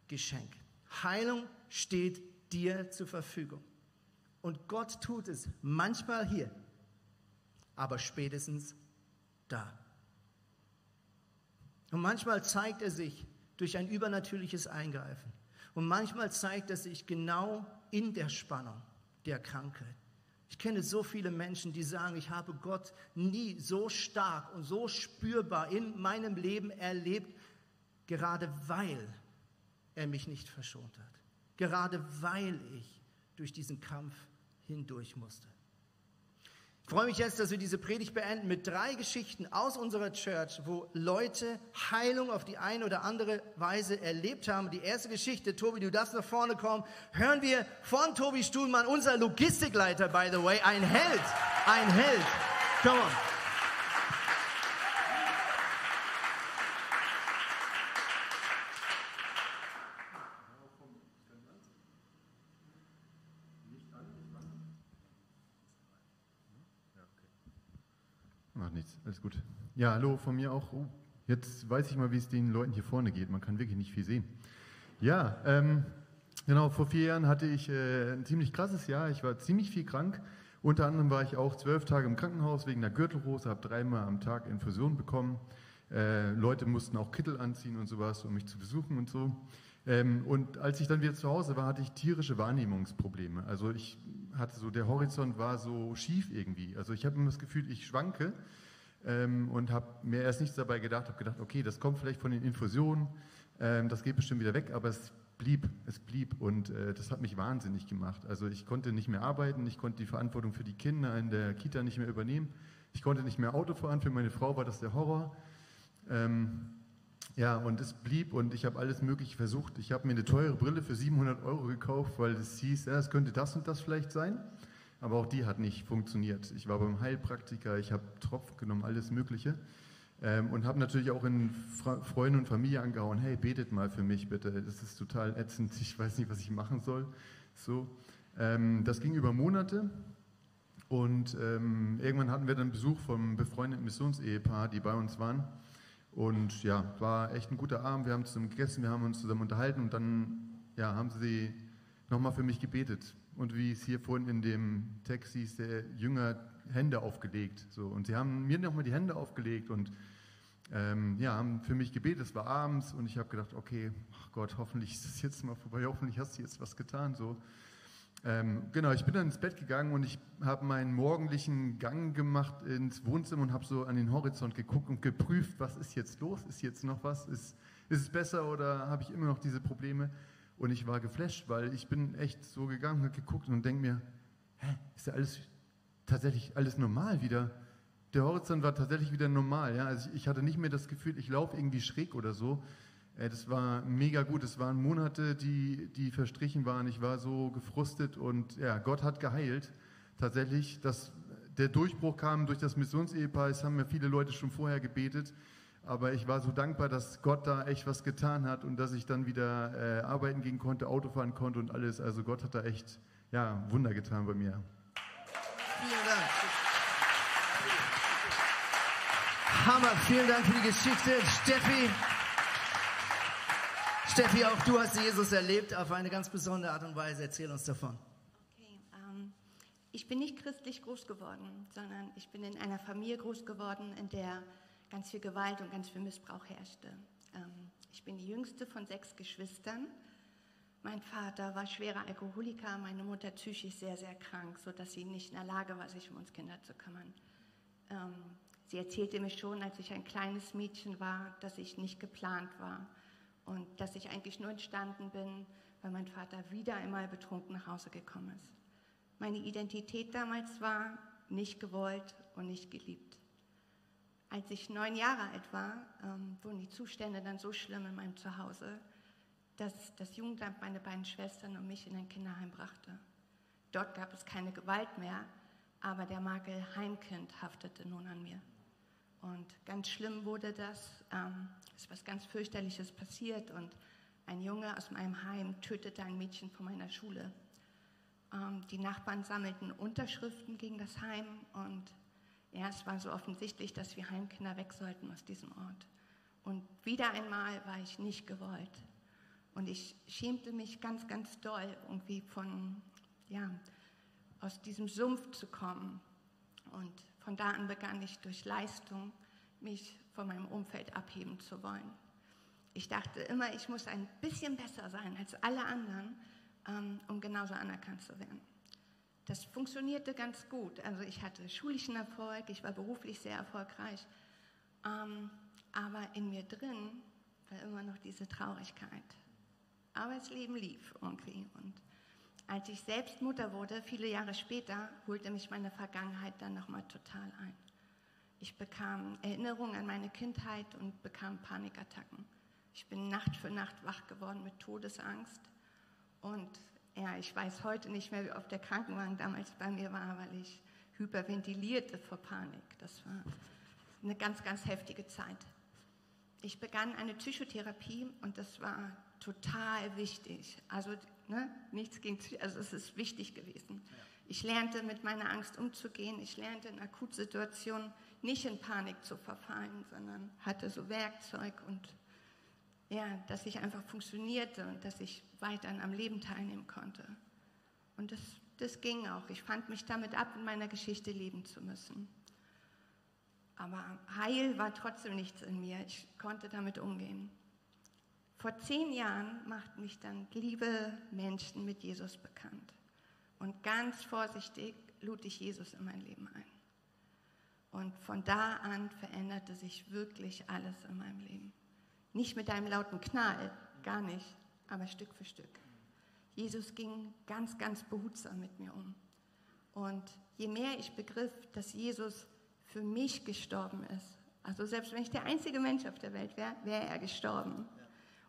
Geschenk. Heilung steht dir zur Verfügung. Und Gott tut es manchmal hier, aber spätestens da. Und manchmal zeigt er sich durch ein übernatürliches Eingreifen. Und manchmal zeigt er sich genau in der Spannung der Krankheit. Ich kenne so viele Menschen, die sagen, ich habe Gott nie so stark und so spürbar in meinem Leben erlebt, gerade weil er mich nicht verschont hat, gerade weil ich durch diesen Kampf hindurch musste. Ich freue mich jetzt, dass wir diese Predigt beenden mit drei Geschichten aus unserer Church, wo Leute Heilung auf die eine oder andere Weise erlebt haben. Die erste Geschichte, Tobi, du darfst nach vorne kommen, hören wir von Tobi Stuhlmann, unser Logistikleiter, by the way, ein Held, ein Held. Come on. Macht nichts, alles gut. Ja, hallo von mir auch. Oh, jetzt weiß ich mal, wie es den Leuten hier vorne geht. Man kann wirklich nicht viel sehen. Ja, ähm, genau, vor vier Jahren hatte ich äh, ein ziemlich krasses Jahr. Ich war ziemlich viel krank. Unter anderem war ich auch zwölf Tage im Krankenhaus wegen der Gürtelrose, habe dreimal am Tag Infusion bekommen. Äh, Leute mussten auch Kittel anziehen und sowas, um mich zu besuchen und so. Ähm, und als ich dann wieder zu Hause war, hatte ich tierische Wahrnehmungsprobleme. Also ich hatte so, der Horizont war so schief irgendwie. Also ich habe immer das Gefühl, ich schwanke ähm, und habe mir erst nichts dabei gedacht, habe gedacht, okay, das kommt vielleicht von den Infusionen, ähm, das geht bestimmt wieder weg, aber es blieb, es blieb und äh, das hat mich wahnsinnig gemacht. Also ich konnte nicht mehr arbeiten, ich konnte die Verantwortung für die Kinder in der Kita nicht mehr übernehmen, ich konnte nicht mehr Auto fahren, für meine Frau war das der Horror. Ähm, ja, und es blieb und ich habe alles Mögliche versucht. Ich habe mir eine teure Brille für 700 Euro gekauft, weil es hieß, ja, es könnte das und das vielleicht sein. Aber auch die hat nicht funktioniert. Ich war beim Heilpraktiker, ich habe Tropf genommen, alles Mögliche. Ähm, und habe natürlich auch in Fra Freunde und Familie angehauen, hey, betet mal für mich bitte. Das ist total ätzend, ich weiß nicht, was ich machen soll. So, ähm, das ging über Monate. Und ähm, irgendwann hatten wir dann Besuch vom befreundeten Missionsehepaar, die bei uns waren. Und ja, war echt ein guter Abend. Wir haben zusammen gegessen, wir haben uns zusammen unterhalten und dann ja, haben sie nochmal für mich gebetet. Und wie es hier vorhin in dem Text hieß, der Jünger Hände aufgelegt. So. Und sie haben mir nochmal die Hände aufgelegt und ähm, ja, haben für mich gebetet. Es war abends und ich habe gedacht, okay, ach Gott, hoffentlich ist es jetzt mal vorbei, hoffentlich hast du jetzt was getan. So. Ähm, genau, ich bin dann ins Bett gegangen und ich habe meinen morgendlichen Gang gemacht ins Wohnzimmer und habe so an den Horizont geguckt und geprüft, was ist jetzt los? Ist jetzt noch was? Ist, ist es besser oder habe ich immer noch diese Probleme? Und ich war geflasht, weil ich bin echt so gegangen und geguckt und denke mir, hä, ist ja alles tatsächlich alles normal wieder? Der Horizont war tatsächlich wieder normal. Ja? Also ich, ich hatte nicht mehr das Gefühl, ich laufe irgendwie schräg oder so, das war mega gut. Es waren Monate, die, die verstrichen waren. Ich war so gefrustet und ja, Gott hat geheilt. Tatsächlich, dass der Durchbruch kam durch das Missionsehepaar. Es haben ja viele Leute schon vorher gebetet. Aber ich war so dankbar, dass Gott da echt was getan hat und dass ich dann wieder äh, arbeiten gehen konnte, Auto fahren konnte und alles. Also Gott hat da echt ja, Wunder getan bei mir. Vielen Dank. Hammer, vielen Dank für die Geschichte. Steffi, Steffi, auch du hast Jesus erlebt auf eine ganz besondere Art und Weise. Erzähl uns davon. Okay, ähm, ich bin nicht christlich groß geworden, sondern ich bin in einer Familie groß geworden, in der ganz viel Gewalt und ganz viel Missbrauch herrschte. Ähm, ich bin die jüngste von sechs Geschwistern. Mein Vater war schwerer Alkoholiker, meine Mutter psychisch sehr, sehr krank, sodass sie nicht in der Lage war, sich um uns Kinder zu kümmern. Ähm, sie erzählte mir schon, als ich ein kleines Mädchen war, dass ich nicht geplant war und dass ich eigentlich nur entstanden bin, weil mein Vater wieder einmal betrunken nach Hause gekommen ist. Meine Identität damals war nicht gewollt und nicht geliebt. Als ich neun Jahre alt war, ähm, wurden die Zustände dann so schlimm in meinem Zuhause, dass das Jugendamt meine beiden Schwestern und mich in ein Kinderheim brachte. Dort gab es keine Gewalt mehr, aber der Makel Heimkind haftete nun an mir. Und ganz schlimm wurde das. Ähm, es ist was ganz fürchterliches passiert und ein Junge aus meinem Heim tötete ein Mädchen von meiner Schule. Ähm, die Nachbarn sammelten Unterschriften gegen das Heim und ja, es war so offensichtlich, dass wir Heimkinder weg sollten aus diesem Ort. Und wieder einmal war ich nicht gewollt. Und ich schämte mich ganz, ganz doll, irgendwie von, ja, aus diesem Sumpf zu kommen. Und von da an begann ich durch Leistung, mich von meinem Umfeld abheben zu wollen. Ich dachte immer, ich muss ein bisschen besser sein als alle anderen, ähm, um genauso anerkannt zu werden. Das funktionierte ganz gut. Also ich hatte schulischen Erfolg, ich war beruflich sehr erfolgreich, ähm, aber in mir drin war immer noch diese Traurigkeit. Aber das Leben lief irgendwie und als ich selbst Mutter wurde, viele Jahre später, holte mich meine Vergangenheit dann nochmal total ein. Ich bekam Erinnerungen an meine Kindheit und bekam Panikattacken. Ich bin Nacht für Nacht wach geworden mit Todesangst. Und ja, ich weiß heute nicht mehr, wie oft der Krankenwagen damals bei mir war, weil ich hyperventilierte vor Panik. Das war eine ganz, ganz heftige Zeit. Ich begann eine Psychotherapie und das war total wichtig. Also ne, nichts ging, also es ist wichtig gewesen. Ich lernte mit meiner Angst umzugehen. Ich lernte in Akutsituationen nicht in Panik zu verfallen, sondern hatte so Werkzeug und ja, dass ich einfach funktionierte und dass ich weiterhin am Leben teilnehmen konnte. Und das, das ging auch. Ich fand mich damit ab, in meiner Geschichte leben zu müssen. Aber Heil war trotzdem nichts in mir. Ich konnte damit umgehen. Vor zehn Jahren machten mich dann liebe Menschen mit Jesus bekannt. Und ganz vorsichtig lud ich Jesus in mein Leben ein. Und von da an veränderte sich wirklich alles in meinem Leben. Nicht mit einem lauten Knall, gar nicht, aber Stück für Stück. Jesus ging ganz, ganz behutsam mit mir um. Und je mehr ich begriff, dass Jesus für mich gestorben ist, also selbst wenn ich der einzige Mensch auf der Welt wäre, wäre er gestorben.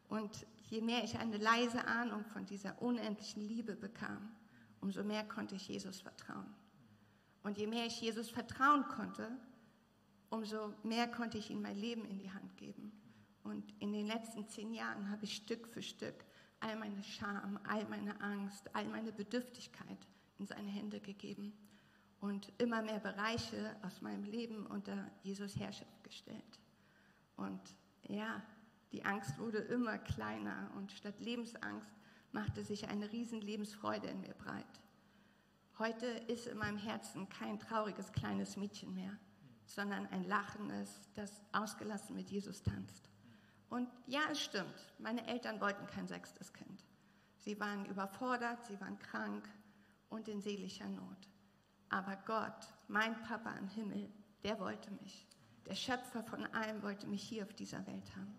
Und je mehr ich eine leise Ahnung von dieser unendlichen Liebe bekam, umso mehr konnte ich Jesus vertrauen. Und je mehr ich Jesus vertrauen konnte, umso mehr konnte ich ihm mein Leben in die Hand geben. Und in den letzten zehn Jahren habe ich Stück für Stück all meine Scham, all meine Angst, all meine Bedürftigkeit in seine Hände gegeben und immer mehr Bereiche aus meinem Leben unter Jesus Herrschaft gestellt. Und ja, die Angst wurde immer kleiner und statt Lebensangst machte sich eine riesen Lebensfreude in mir breit. Heute ist in meinem Herzen kein trauriges kleines Mädchen mehr, sondern ein lachendes, das ausgelassen mit Jesus tanzt. Und ja, es stimmt, meine Eltern wollten kein sechstes Kind. Sie waren überfordert, sie waren krank und in seelischer Not. Aber Gott, mein Papa im Himmel, der wollte mich. Der Schöpfer von allem wollte mich hier auf dieser Welt haben.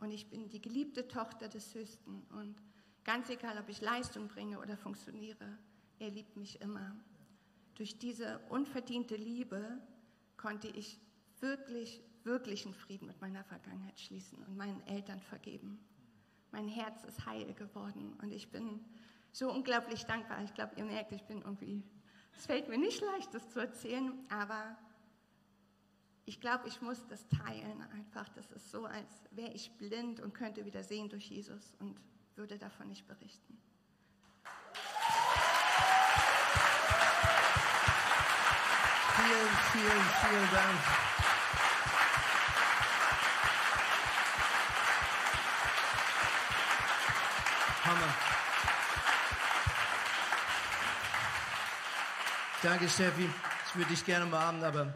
Und ich bin die geliebte Tochter des Höchsten. Und ganz egal, ob ich Leistung bringe oder funktioniere, er liebt mich immer. Durch diese unverdiente Liebe konnte ich wirklich wirklichen Frieden mit meiner Vergangenheit schließen und meinen Eltern vergeben. Mein Herz ist heil geworden und ich bin so unglaublich dankbar. Ich glaube, ihr merkt, ich bin irgendwie, es fällt mir nicht leicht, das zu erzählen, aber ich glaube, ich muss das teilen einfach. Das ist so, als wäre ich blind und könnte wieder sehen durch Jesus und würde davon nicht berichten. Vielen, vielen, vielen Dank. Hammer. Danke, Steffi. Ich würde dich gerne umarmen, aber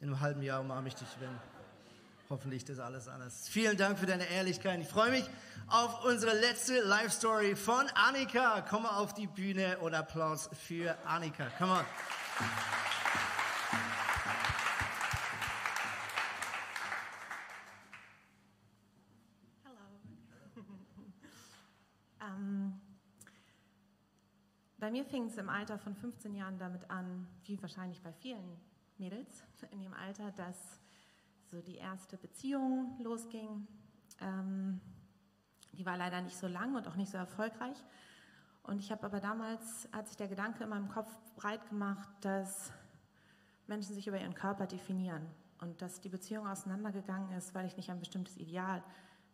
in einem halben Jahr umarme ich dich, wenn hoffentlich das alles anders ist. Vielen Dank für deine Ehrlichkeit. Ich freue mich auf unsere letzte Live-Story von Annika. Komm mal auf die Bühne und Applaus für Annika. Come on. Bei mir fing es im Alter von 15 Jahren damit an, wie wahrscheinlich bei vielen Mädels in dem Alter, dass so die erste Beziehung losging. Ähm, die war leider nicht so lang und auch nicht so erfolgreich. Und ich habe aber damals, hat sich der Gedanke in meinem Kopf breit gemacht, dass Menschen sich über ihren Körper definieren und dass die Beziehung auseinandergegangen ist, weil ich nicht ein bestimmtes Ideal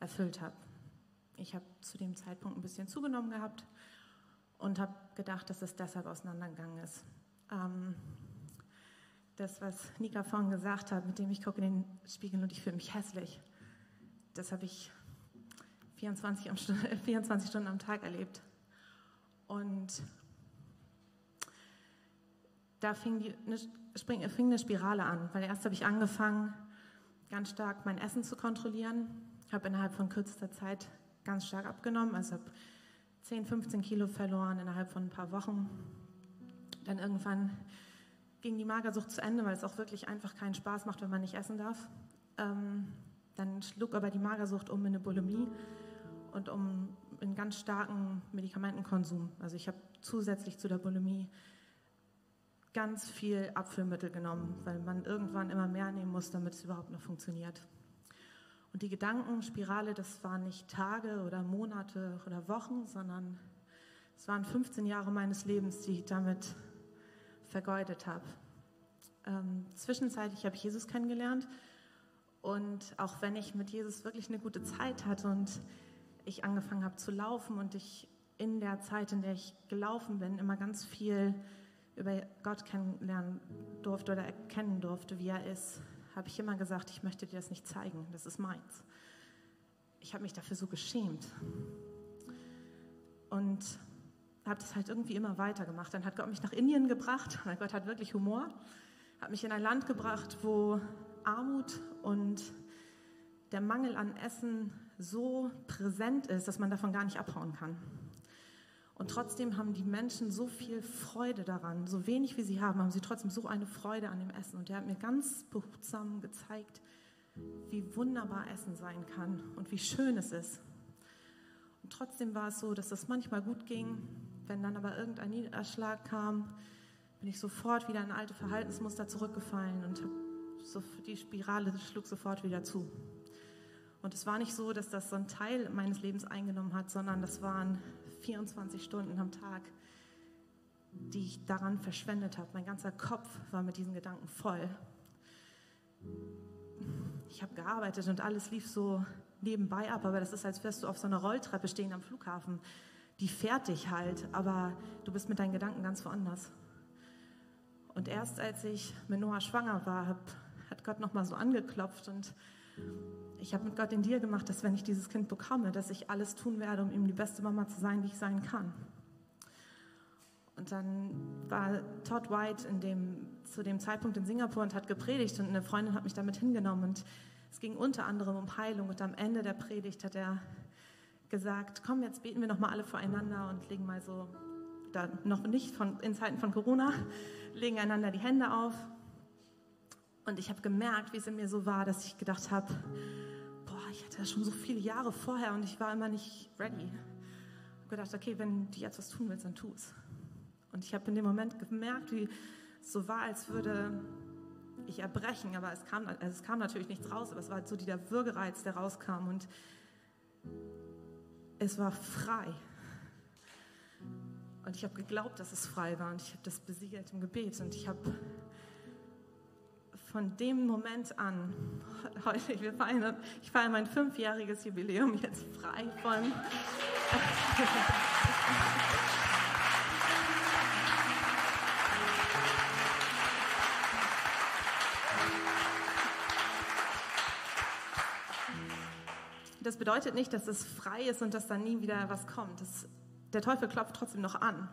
erfüllt habe. Ich habe zu dem Zeitpunkt ein bisschen zugenommen gehabt und habe gedacht, dass es deshalb auseinandergegangen ist. Ähm, das, was Nika vorhin gesagt hat, mit dem ich gucke in den Spiegel und ich fühle mich hässlich, das habe ich 24, 24 Stunden am Tag erlebt. Und da fing, die, eine, fing eine Spirale an, weil erst habe ich angefangen, ganz stark mein Essen zu kontrollieren, habe innerhalb von kürzester Zeit ganz stark abgenommen, also habe 10, 15 Kilo verloren innerhalb von ein paar Wochen. Dann irgendwann ging die Magersucht zu Ende, weil es auch wirklich einfach keinen Spaß macht, wenn man nicht essen darf. Ähm, dann schlug aber die Magersucht um in eine Bulimie und um einen ganz starken Medikamentenkonsum. Also ich habe zusätzlich zu der Bulimie ganz viel Abführmittel genommen, weil man irgendwann immer mehr nehmen muss, damit es überhaupt noch funktioniert. Und die Gedankenspirale, das waren nicht Tage oder Monate oder Wochen, sondern es waren 15 Jahre meines Lebens, die ich damit vergeudet habe. Ähm, zwischenzeitlich habe ich Jesus kennengelernt und auch wenn ich mit Jesus wirklich eine gute Zeit hatte und ich angefangen habe zu laufen und ich in der Zeit, in der ich gelaufen bin, immer ganz viel über Gott kennenlernen durfte oder erkennen durfte, wie er ist, habe ich immer gesagt, ich möchte dir das nicht zeigen, das ist meins. Ich habe mich dafür so geschämt. Und habe das halt irgendwie immer weitergemacht. Dann hat Gott mich nach Indien gebracht, weil Gott hat wirklich Humor, hat mich in ein Land gebracht, wo Armut und der Mangel an Essen so präsent ist, dass man davon gar nicht abhauen kann. Und trotzdem haben die Menschen so viel Freude daran, so wenig wie sie haben, haben sie trotzdem so eine Freude an dem Essen. Und er hat mir ganz behutsam gezeigt, wie wunderbar Essen sein kann und wie schön es ist. Und trotzdem war es so, dass es manchmal gut ging, wenn dann aber irgendein Niederschlag kam, bin ich sofort wieder in alte Verhaltensmuster zurückgefallen und die Spirale schlug sofort wieder zu. Und es war nicht so, dass das so ein Teil meines Lebens eingenommen hat, sondern das waren 24 Stunden am Tag, die ich daran verschwendet habe. Mein ganzer Kopf war mit diesen Gedanken voll. Ich habe gearbeitet und alles lief so nebenbei ab, aber das ist, als wärst du auf so einer Rolltreppe stehen am Flughafen. Die fährt dich halt, aber du bist mit deinen Gedanken ganz woanders. Und erst als ich mit Noah schwanger war, hat Gott nochmal so angeklopft und ich habe mit Gott den Deal gemacht, dass wenn ich dieses Kind bekomme, dass ich alles tun werde, um ihm die beste Mama zu sein, die ich sein kann. Und dann war Todd White dem, zu dem Zeitpunkt in Singapur und hat gepredigt und eine Freundin hat mich damit hingenommen und es ging unter anderem um Heilung und am Ende der Predigt hat er gesagt, komm, jetzt beten wir noch mal alle voreinander und legen mal so, da noch nicht von, in Zeiten von Corona, legen einander die Hände auf. Und ich habe gemerkt, wie es in mir so war, dass ich gedacht habe, ich hatte das schon so viele Jahre vorher und ich war immer nicht ready. Ich habe gedacht, okay, wenn du jetzt was tun willst, dann tu es. Und ich habe in dem Moment gemerkt, wie es so war, als würde ich erbrechen, aber es kam, also es kam natürlich nichts raus, aber es war halt so dieser Würgereiz, der rauskam und es war frei. Und ich habe geglaubt, dass es frei war und ich habe das besiegelt im Gebet und ich habe von dem Moment an, heute, wir feiern, ich feiere mein fünfjähriges Jubiläum jetzt frei von. Das bedeutet nicht, dass es frei ist und dass dann nie wieder was kommt. Das, der Teufel klopft trotzdem noch an.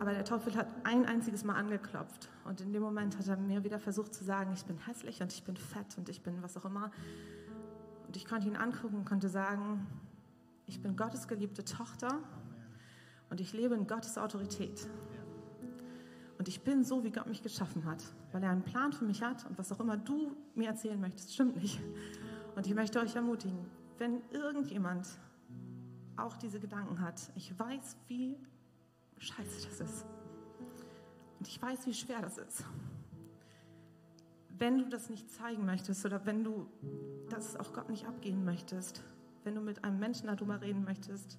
Aber der Teufel hat ein einziges Mal angeklopft. Und in dem Moment hat er mir wieder versucht zu sagen, ich bin hässlich und ich bin fett und ich bin was auch immer. Und ich konnte ihn angucken und konnte sagen, ich bin Gottes geliebte Tochter und ich lebe in Gottes Autorität. Und ich bin so, wie Gott mich geschaffen hat, weil er einen Plan für mich hat und was auch immer du mir erzählen möchtest, stimmt nicht. Und ich möchte euch ermutigen, wenn irgendjemand auch diese Gedanken hat, ich weiß, wie scheiße das ist. Und ich weiß, wie schwer das ist. Wenn du das nicht zeigen möchtest oder wenn du das auch Gott nicht abgehen möchtest, wenn du mit einem Menschen darüber reden möchtest,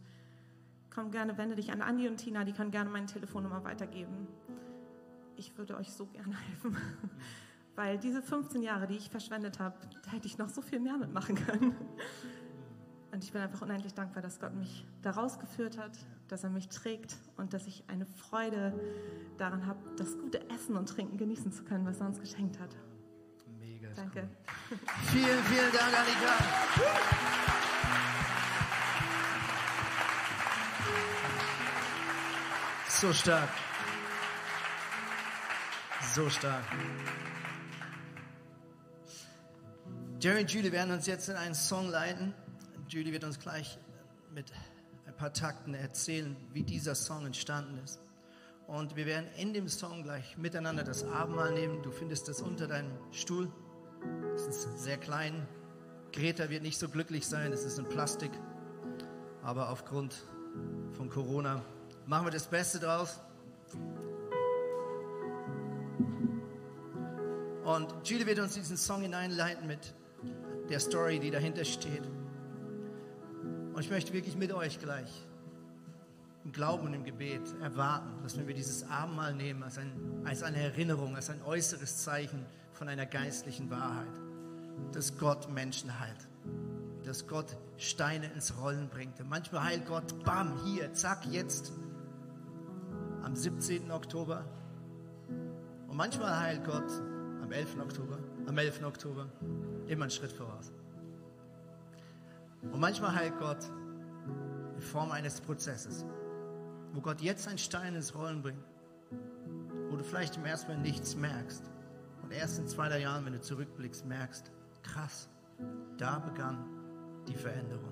komm gerne, wende dich an Andi und Tina, die können gerne meine Telefonnummer weitergeben. Ich würde euch so gerne helfen. Weil diese 15 Jahre, die ich verschwendet habe, da hätte ich noch so viel mehr mitmachen können. Und ich bin einfach unendlich dankbar, dass Gott mich da rausgeführt hat, dass er mich trägt und dass ich eine Freude daran habe, das gute Essen und Trinken genießen zu können, was er uns geschenkt hat. Mega. Danke. Cool. Vielen, vielen Dank, Annika. So stark. So stark. Jerry und Julie werden uns jetzt in einen Song leiten. Julie wird uns gleich mit paar Takten erzählen, wie dieser Song entstanden ist. Und wir werden in dem Song gleich miteinander das Abendmahl nehmen. Du findest das unter deinem Stuhl. Es ist sehr klein. Greta wird nicht so glücklich sein. Es ist in Plastik. Aber aufgrund von Corona machen wir das Beste draus. Und Julie wird uns diesen Song hineinleiten mit der Story, die dahinter steht. Und ich möchte wirklich mit euch gleich im Glauben und im Gebet erwarten, dass wenn wir dieses Abendmahl nehmen als, ein, als eine Erinnerung, als ein äußeres Zeichen von einer geistlichen Wahrheit, dass Gott Menschen heilt, dass Gott Steine ins Rollen bringt. Und manchmal heilt Gott, bam, hier, zack, jetzt, am 17. Oktober. Und manchmal heilt Gott am 11. Oktober, am 11. Oktober, immer einen Schritt voraus. Und manchmal heilt Gott in Form eines Prozesses wo Gott jetzt einen Stein ins Rollen bringt, wo du vielleicht im ersten Mal nichts merkst und erst in zwei, drei Jahren, wenn du zurückblickst, merkst, krass, da begann die Veränderung.